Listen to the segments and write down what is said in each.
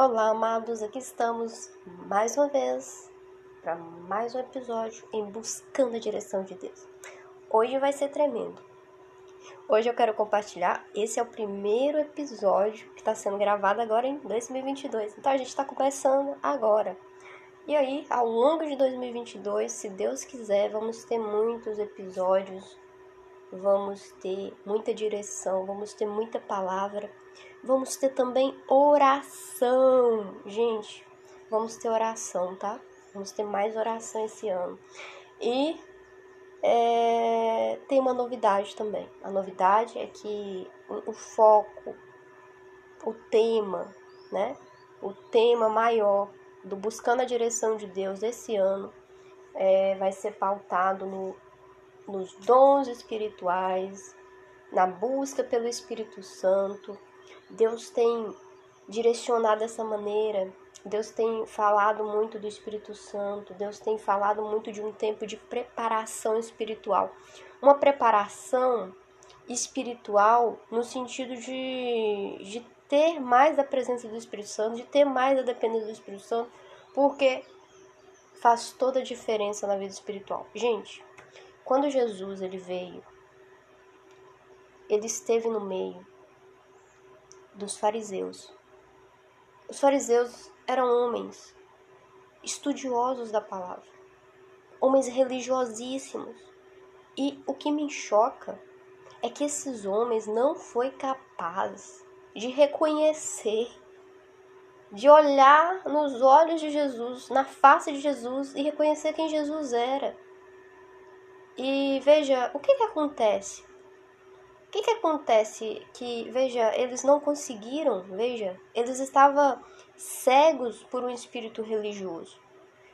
Olá, amados, aqui estamos mais uma vez para mais um episódio em Buscando a Direção de Deus. Hoje vai ser tremendo. Hoje eu quero compartilhar. Esse é o primeiro episódio que está sendo gravado agora em 2022. Então a gente está começando agora. E aí, ao longo de 2022, se Deus quiser, vamos ter muitos episódios, vamos ter muita direção, vamos ter muita palavra Vamos ter também oração. Gente, vamos ter oração, tá? Vamos ter mais oração esse ano. E é, tem uma novidade também. A novidade é que o, foco, o tema, né? O tema maior do Buscando a Direção de Deus esse ano é, vai ser pautado no, nos dons espirituais, na busca pelo Espírito Santo, Deus tem direcionado dessa maneira. Deus tem falado muito do Espírito Santo. Deus tem falado muito de um tempo de preparação espiritual. Uma preparação espiritual no sentido de, de ter mais da presença do Espírito Santo, de ter mais da dependência do Espírito Santo, porque faz toda a diferença na vida espiritual. Gente, quando Jesus ele veio, ele esteve no meio, dos fariseus. Os fariseus eram homens estudiosos da palavra, homens religiosíssimos. E o que me choca é que esses homens não foi capaz de reconhecer, de olhar nos olhos de Jesus, na face de Jesus e reconhecer quem Jesus era. E veja, o que, que acontece? Que, que acontece? Que, veja, eles não conseguiram, veja, eles estavam cegos por um espírito religioso.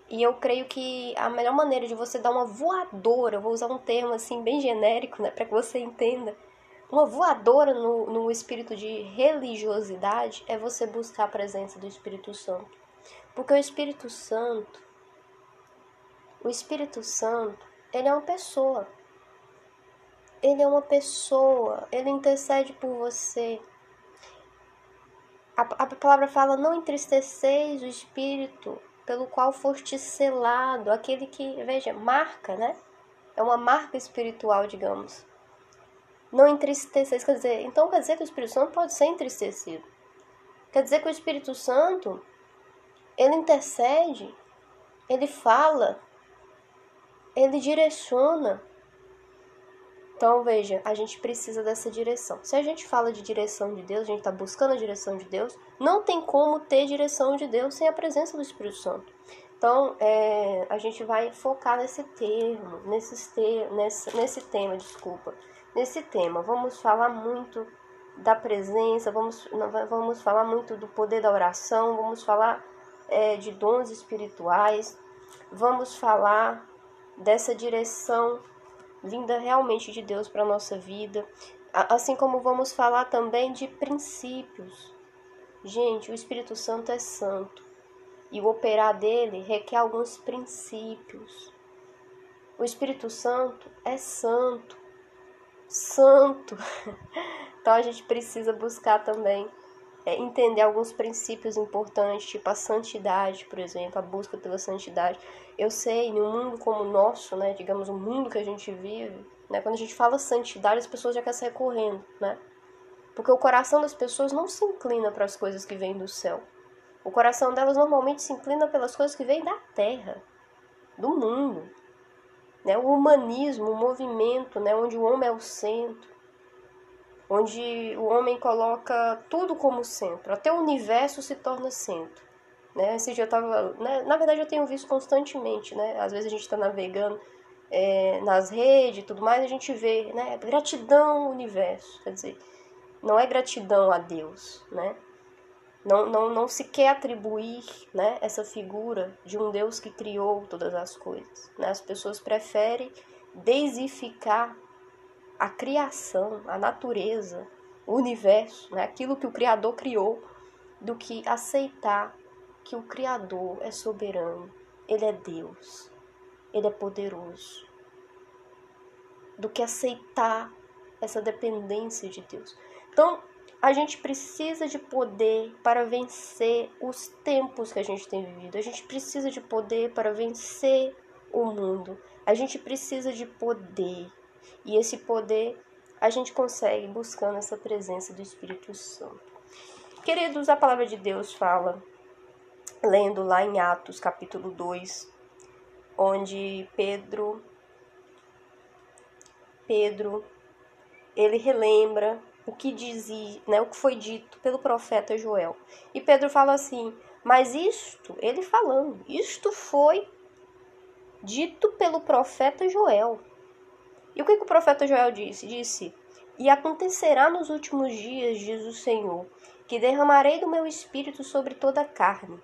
E eu creio que a melhor maneira de você dar uma voadora, vou usar um termo assim bem genérico, né, para que você entenda, uma voadora no, no espírito de religiosidade é você buscar a presença do Espírito Santo. Porque o Espírito Santo, o Espírito Santo, ele é uma pessoa. Ele é uma pessoa, ele intercede por você. A, a palavra fala: não entristeceis o espírito pelo qual foste selado, aquele que, veja, marca, né? É uma marca espiritual, digamos. Não entristeceis, quer dizer, então quer dizer que o Espírito Santo pode ser entristecido. Quer dizer que o Espírito Santo, ele intercede, ele fala, ele direciona, então, veja, a gente precisa dessa direção. Se a gente fala de direção de Deus, a gente está buscando a direção de Deus, não tem como ter direção de Deus sem a presença do Espírito Santo. Então, é, a gente vai focar nesse termo, nesse, ter, nesse, nesse tema, desculpa. Nesse tema, vamos falar muito da presença, vamos, vamos falar muito do poder da oração, vamos falar é, de dons espirituais, vamos falar dessa direção vinda realmente de Deus para a nossa vida, assim como vamos falar também de princípios. Gente, o Espírito Santo é santo e o operar dele requer alguns princípios. O Espírito Santo é santo, santo. Então a gente precisa buscar também é, entender alguns princípios importantes, tipo a santidade, por exemplo, a busca pela santidade. Eu sei, em um mundo como o nosso, né, digamos, o mundo que a gente vive, né, quando a gente fala santidade, as pessoas já querem sair correndo, né? Porque o coração das pessoas não se inclina para as coisas que vêm do céu. O coração delas normalmente se inclina pelas coisas que vêm da terra, do mundo. Né? O humanismo, o movimento, né? onde o homem é o centro onde o homem coloca tudo como centro, até o universo se torna centro. Né? Esse dia eu tava, né? Na verdade, eu tenho visto constantemente, né? Às vezes a gente está navegando é, nas redes e tudo mais, a gente vê, né? Gratidão ao universo, quer dizer, não é gratidão a Deus, né? Não, não, não se quer atribuir né, essa figura de um Deus que criou todas as coisas. Né? As pessoas preferem deisificar a criação, a natureza, o universo, né, aquilo que o Criador criou, do que aceitar que o Criador é soberano, ele é Deus, ele é poderoso, do que aceitar essa dependência de Deus. Então, a gente precisa de poder para vencer os tempos que a gente tem vivido. A gente precisa de poder para vencer o mundo. A gente precisa de poder. E esse poder a gente consegue buscando essa presença do Espírito Santo. Queridos, a palavra de Deus fala, lendo lá em Atos capítulo 2, onde Pedro Pedro ele relembra o que dizia, né, o que foi dito pelo profeta Joel. E Pedro fala assim: "Mas isto, ele falando, isto foi dito pelo profeta Joel. E o que, que o profeta Joel disse? Disse: E acontecerá nos últimos dias, diz o Senhor, que derramarei do meu espírito sobre toda a carne.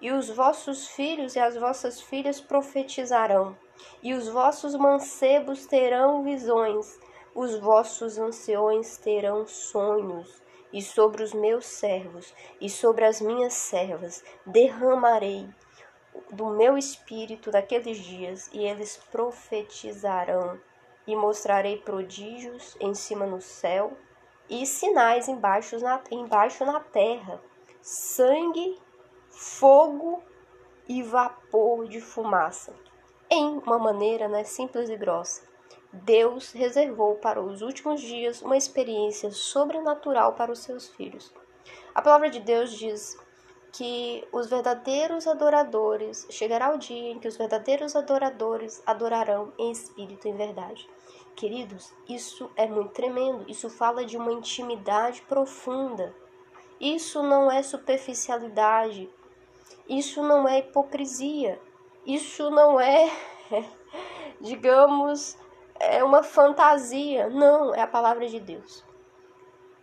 E os vossos filhos e as vossas filhas profetizarão, e os vossos mancebos terão visões, os vossos anciões terão sonhos, e sobre os meus servos e sobre as minhas servas derramarei do meu espírito naqueles dias, e eles profetizarão, e mostrarei prodígios em cima no céu e sinais embaixo na, embaixo na terra: sangue, fogo e vapor de fumaça. Em uma maneira né, simples e grossa, Deus reservou para os últimos dias uma experiência sobrenatural para os seus filhos. A palavra de Deus diz que os verdadeiros adoradores, chegará o dia em que os verdadeiros adoradores adorarão em espírito e em verdade. Queridos, isso é muito tremendo, isso fala de uma intimidade profunda. Isso não é superficialidade, isso não é hipocrisia, isso não é, digamos, é uma fantasia. Não, é a palavra de Deus.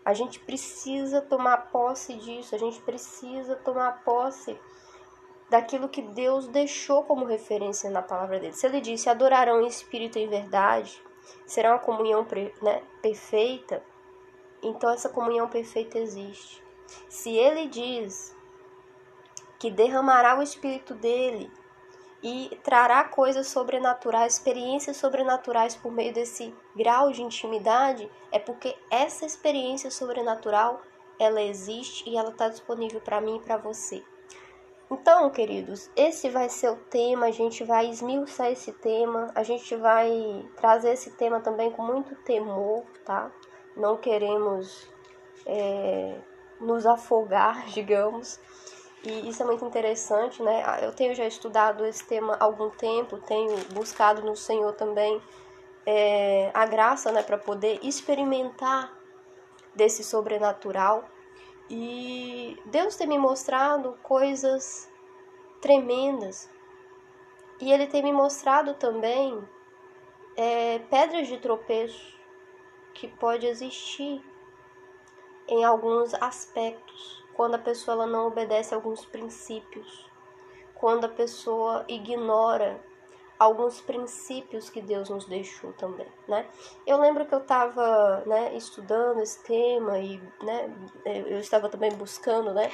A gente precisa tomar posse disso, a gente precisa tomar posse daquilo que Deus deixou como referência na palavra dele. Se ele disse: adorarão em espírito e em verdade, será uma comunhão né, perfeita, então essa comunhão perfeita existe. Se ele diz que derramará o espírito dele e trará coisas sobrenaturais, experiências sobrenaturais por meio desse grau de intimidade, é porque essa experiência sobrenatural ela existe e ela está disponível para mim e para você. Então, queridos, esse vai ser o tema, a gente vai esmiuçar esse tema, a gente vai trazer esse tema também com muito temor, tá? Não queremos é, nos afogar, digamos, e isso é muito interessante, né? Ah, eu tenho já estudado esse tema há algum tempo, tenho buscado no Senhor também é, a graça, né, para poder experimentar desse sobrenatural. E Deus tem me mostrado coisas tremendas. E Ele tem me mostrado também é, pedras de tropeço que pode existir em alguns aspectos quando a pessoa ela não obedece a alguns princípios, quando a pessoa ignora alguns princípios que Deus nos deixou também, né? Eu lembro que eu estava, né, estudando esse tema e, né, eu estava também buscando, né,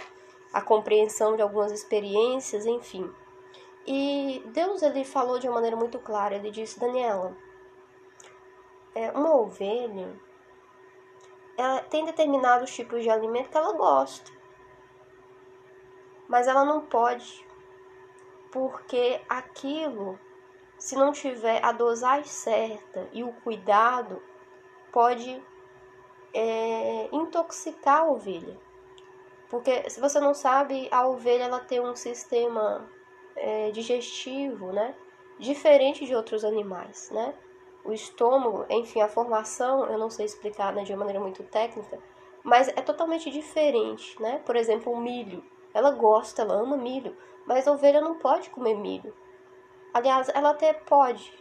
a compreensão de algumas experiências, enfim. E Deus ele falou de uma maneira muito clara. Ele disse, Daniela, é, uma ovelha, ela tem determinados tipos de alimento que ela gosta mas ela não pode, porque aquilo, se não tiver a dosagem certa e o cuidado, pode é, intoxicar a ovelha. Porque se você não sabe, a ovelha ela tem um sistema é, digestivo, né? Diferente de outros animais, né? O estômago, enfim, a formação, eu não sei explicar né, de uma maneira muito técnica, mas é totalmente diferente, né? Por exemplo, o milho. Ela gosta, ela ama milho, mas a ovelha não pode comer milho. Aliás, ela até pode,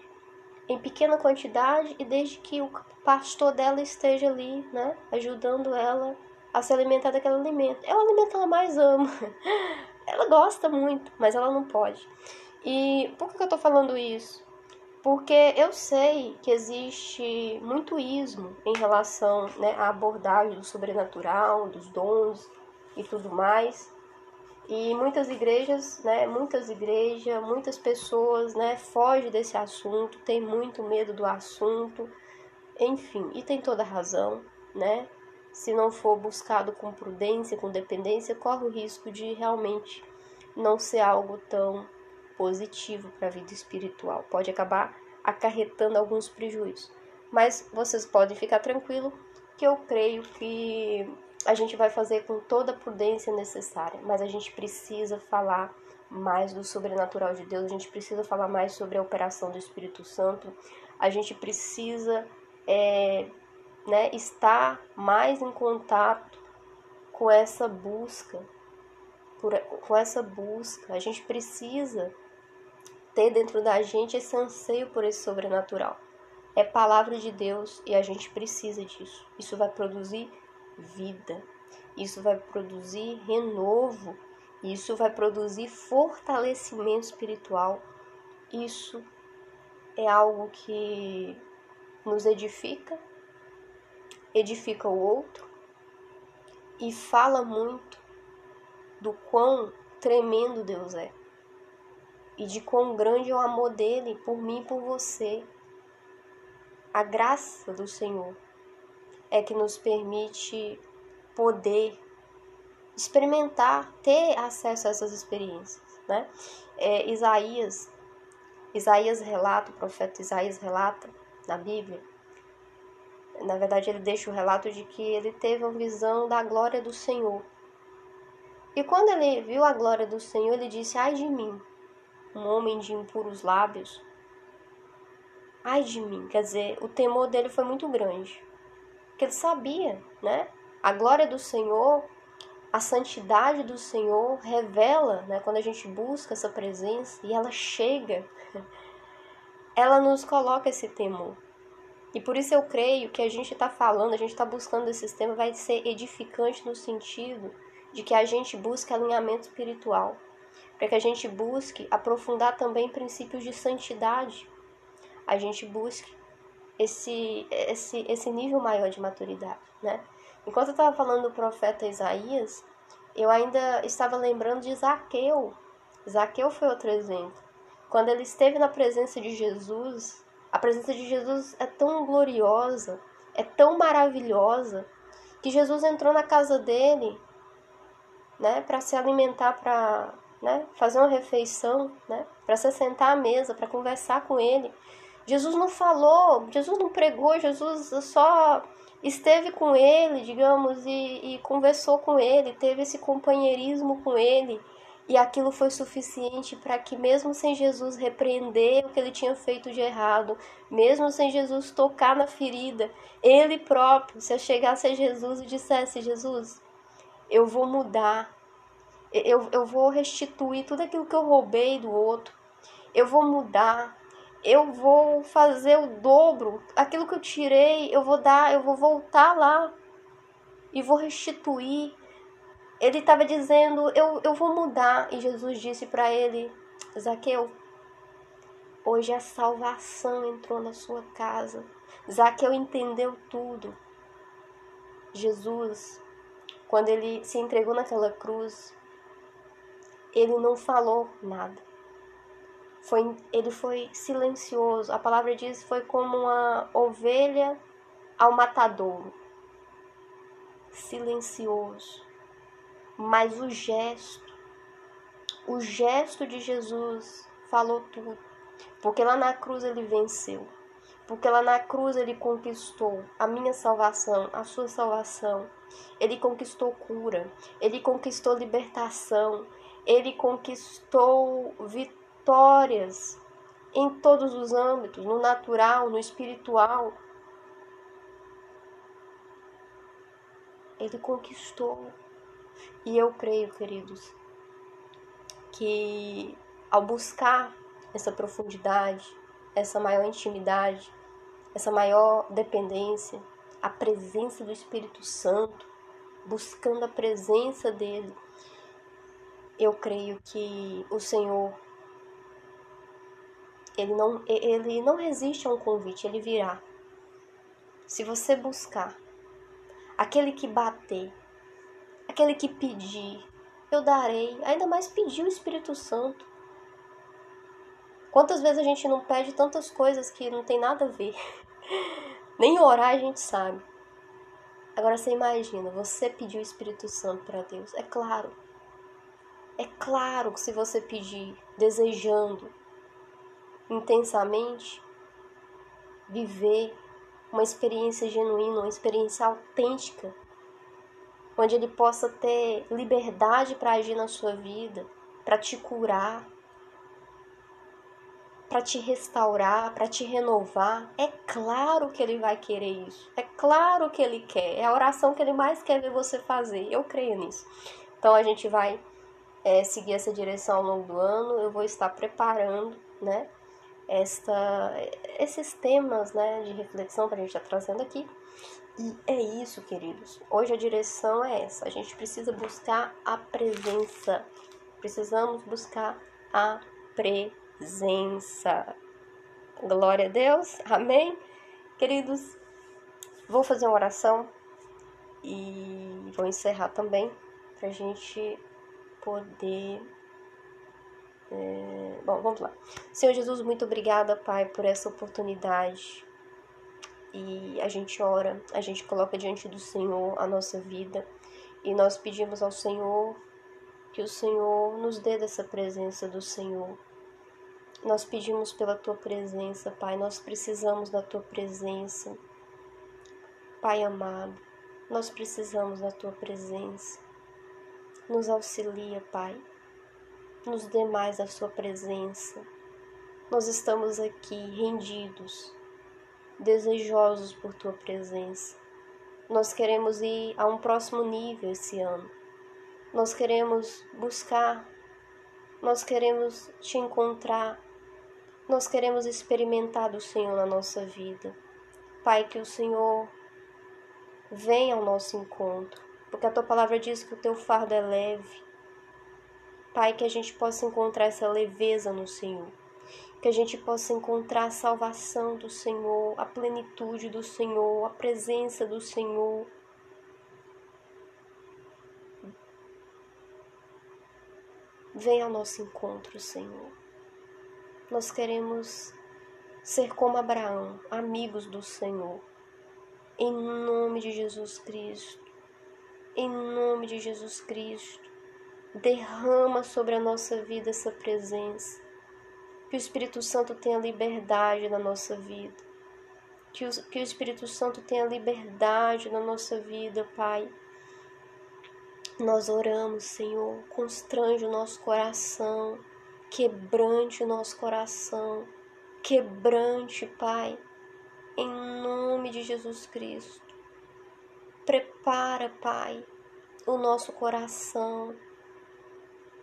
em pequena quantidade e desde que o pastor dela esteja ali, né, ajudando ela a se alimentar daquele alimento. É o alimento que ela mais ama. ela gosta muito, mas ela não pode. E por que eu tô falando isso? Porque eu sei que existe muito ismo em relação né, à abordagem do sobrenatural, dos dons e tudo mais. E muitas igrejas, né, muitas igrejas, muitas pessoas, né, fogem desse assunto, tem muito medo do assunto, enfim, e tem toda razão, né? se não for buscado com prudência, com dependência, corre o risco de realmente não ser algo tão positivo para a vida espiritual. Pode acabar acarretando alguns prejuízos. Mas vocês podem ficar tranquilo que eu creio que a gente vai fazer com toda a prudência necessária, mas a gente precisa falar mais do sobrenatural de Deus, a gente precisa falar mais sobre a operação do Espírito Santo, a gente precisa é, né, estar mais em contato com essa busca, por, com essa busca. A gente precisa ter dentro da gente esse anseio por esse sobrenatural. É palavra de Deus e a gente precisa disso. Isso vai produzir vida, isso vai produzir renovo, isso vai produzir fortalecimento espiritual. Isso é algo que nos edifica, edifica o outro e fala muito do quão tremendo Deus é e de quão grande é o amor dele por mim e por você. A graça do Senhor é que nos permite poder experimentar, ter acesso a essas experiências, né? É, Isaías, Isaías relata, o profeta Isaías relata na Bíblia, na verdade ele deixa o relato de que ele teve uma visão da glória do Senhor. E quando ele viu a glória do Senhor, ele disse: Ai de mim, um homem de impuros lábios. Ai de mim, quer dizer, o temor dele foi muito grande. Porque ele sabia, né? A glória do Senhor, a santidade do Senhor revela, né? Quando a gente busca essa presença e ela chega, ela nos coloca esse temor. E por isso eu creio que a gente está falando, a gente está buscando esse sistema, vai ser edificante no sentido de que a gente busque alinhamento espiritual para que a gente busque aprofundar também princípios de santidade, a gente busque esse, esse, esse nível maior de maturidade, né? Enquanto eu estava falando do profeta Isaías, eu ainda estava lembrando de Zaqueu. Zaqueu foi outro exemplo. Quando ele esteve na presença de Jesus, a presença de Jesus é tão gloriosa, é tão maravilhosa, que Jesus entrou na casa dele, né, para se alimentar, para né? Fazer uma refeição, né? Para se sentar à mesa, para conversar com ele. Jesus não falou, Jesus não pregou, Jesus só esteve com ele, digamos, e, e conversou com ele, teve esse companheirismo com ele. E aquilo foi suficiente para que, mesmo sem Jesus repreender o que ele tinha feito de errado, mesmo sem Jesus tocar na ferida, ele próprio, se eu chegasse a Jesus e dissesse: Jesus, eu vou mudar, eu, eu vou restituir tudo aquilo que eu roubei do outro, eu vou mudar, eu vou fazer o dobro, aquilo que eu tirei, eu vou dar, eu vou voltar lá e vou restituir. Ele estava dizendo, eu, eu vou mudar, e Jesus disse para ele, Zaqueu, hoje a salvação entrou na sua casa. Zaqueu entendeu tudo. Jesus, quando ele se entregou naquela cruz, ele não falou nada. Foi, ele foi silencioso. A palavra diz foi como uma ovelha ao matadouro. Silencioso. Mas o gesto, o gesto de Jesus falou tudo. Porque lá na cruz ele venceu. Porque lá na cruz ele conquistou a minha salvação, a sua salvação. Ele conquistou cura, ele conquistou libertação, ele conquistou vitórias em todos os âmbitos, no natural, no espiritual. Ele conquistou. E eu creio, queridos, que ao buscar essa profundidade, essa maior intimidade, essa maior dependência, a presença do Espírito Santo, buscando a presença dele, eu creio que o Senhor ele não, ele não resiste a um convite, ele virá. Se você buscar, aquele que bater, aquele que pedir, eu darei. Ainda mais pedir o Espírito Santo. Quantas vezes a gente não pede tantas coisas que não tem nada a ver? Nem orar a gente sabe. Agora você imagina, você pediu o Espírito Santo para Deus. É claro. É claro que se você pedir desejando intensamente viver uma experiência genuína, uma experiência autêntica, onde ele possa ter liberdade para agir na sua vida, para te curar, para te restaurar, para te renovar. É claro que ele vai querer isso. É claro que ele quer. É a oração que ele mais quer ver você fazer. Eu creio nisso. Então a gente vai é, seguir essa direção ao longo do ano. Eu vou estar preparando, né? Esta, esses temas né, de reflexão que a gente está trazendo aqui. E é isso, queridos. Hoje a direção é essa. A gente precisa buscar a presença. Precisamos buscar a presença presença. Glória a Deus, amém? Queridos, vou fazer uma oração e vou encerrar também para a gente poder. É... Bom, vamos lá. Senhor Jesus, muito obrigada, Pai, por essa oportunidade. E a gente ora, a gente coloca diante do Senhor a nossa vida e nós pedimos ao Senhor que o Senhor nos dê dessa presença do Senhor nós pedimos pela tua presença, Pai, nós precisamos da tua presença. Pai amado, nós precisamos da tua presença. Nos auxilia, Pai. Nos dê mais a sua presença. Nós estamos aqui rendidos, desejosos por tua presença. Nós queremos ir a um próximo nível esse ano. Nós queremos buscar, nós queremos te encontrar nós queremos experimentar do Senhor na nossa vida. Pai, que o Senhor venha ao nosso encontro, porque a tua palavra diz que o teu fardo é leve. Pai, que a gente possa encontrar essa leveza no Senhor, que a gente possa encontrar a salvação do Senhor, a plenitude do Senhor, a presença do Senhor. Venha ao nosso encontro, Senhor. Nós queremos ser como Abraão, amigos do Senhor. Em nome de Jesus Cristo. Em nome de Jesus Cristo. Derrama sobre a nossa vida essa presença. Que o Espírito Santo tenha liberdade na nossa vida. Que o, que o Espírito Santo tenha liberdade na nossa vida, Pai. Nós oramos, Senhor, constrange o nosso coração quebrante o nosso coração, quebrante, Pai, em nome de Jesus Cristo. Prepara, Pai, o nosso coração,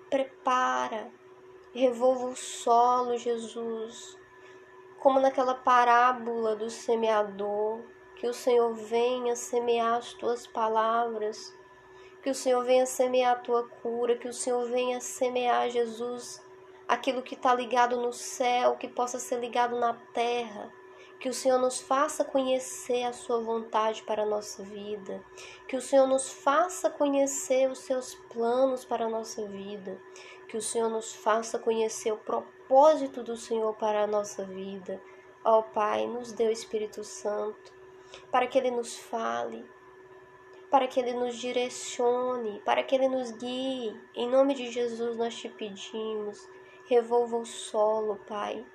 prepara, revolva o solo, Jesus, como naquela parábola do semeador, que o Senhor venha semear as tuas palavras, que o Senhor venha semear a tua cura, que o Senhor venha semear, Jesus, aquilo que está ligado no céu, que possa ser ligado na terra. Que o Senhor nos faça conhecer a Sua vontade para a nossa vida. Que o Senhor nos faça conhecer os Seus planos para a nossa vida. Que o Senhor nos faça conhecer o propósito do Senhor para a nossa vida. Ó Pai, nos dê o Espírito Santo para que Ele nos fale, para que Ele nos direcione, para que Ele nos guie. Em nome de Jesus nós te pedimos. Revolva o solo, Pai.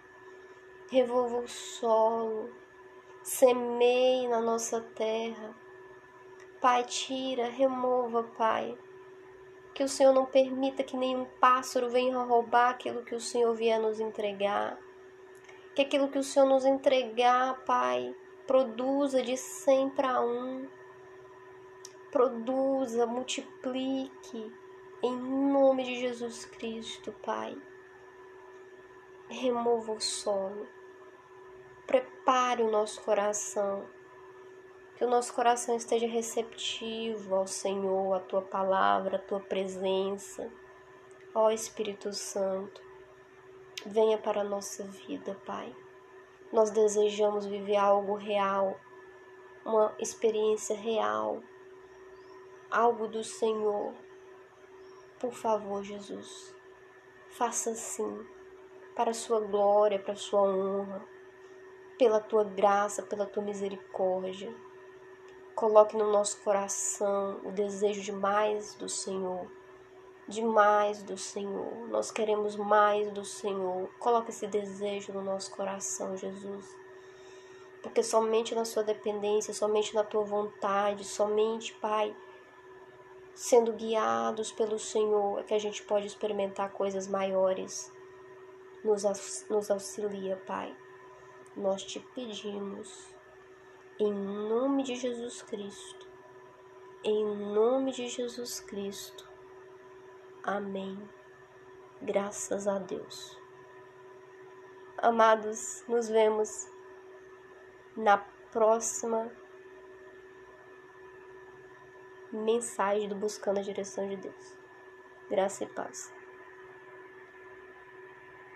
Revolva o solo. Semeie na nossa terra. Pai, tira, remova, Pai. Que o Senhor não permita que nenhum pássaro venha roubar aquilo que o Senhor vier nos entregar. Que aquilo que o Senhor nos entregar, Pai, produza de cem para um. Produza, multiplique. Em nome de Jesus Cristo, Pai remova o solo, prepare o nosso coração, que o nosso coração esteja receptivo ao Senhor, à tua palavra, à tua presença. Ó Espírito Santo, venha para a nossa vida, Pai. Nós desejamos viver algo real, uma experiência real, algo do Senhor. Por favor, Jesus, faça assim para a sua glória, para a sua honra, pela tua graça, pela tua misericórdia. Coloque no nosso coração o desejo de mais do Senhor, de mais do Senhor. Nós queremos mais do Senhor. Coloque esse desejo no nosso coração, Jesus. Porque somente na sua dependência, somente na tua vontade, somente, Pai, sendo guiados pelo Senhor, é que a gente pode experimentar coisas maiores. Nos, nos auxilia, Pai. Nós te pedimos, em nome de Jesus Cristo, em nome de Jesus Cristo. Amém. Graças a Deus. Amados, nos vemos na próxima mensagem do Buscando a Direção de Deus. Graça e paz.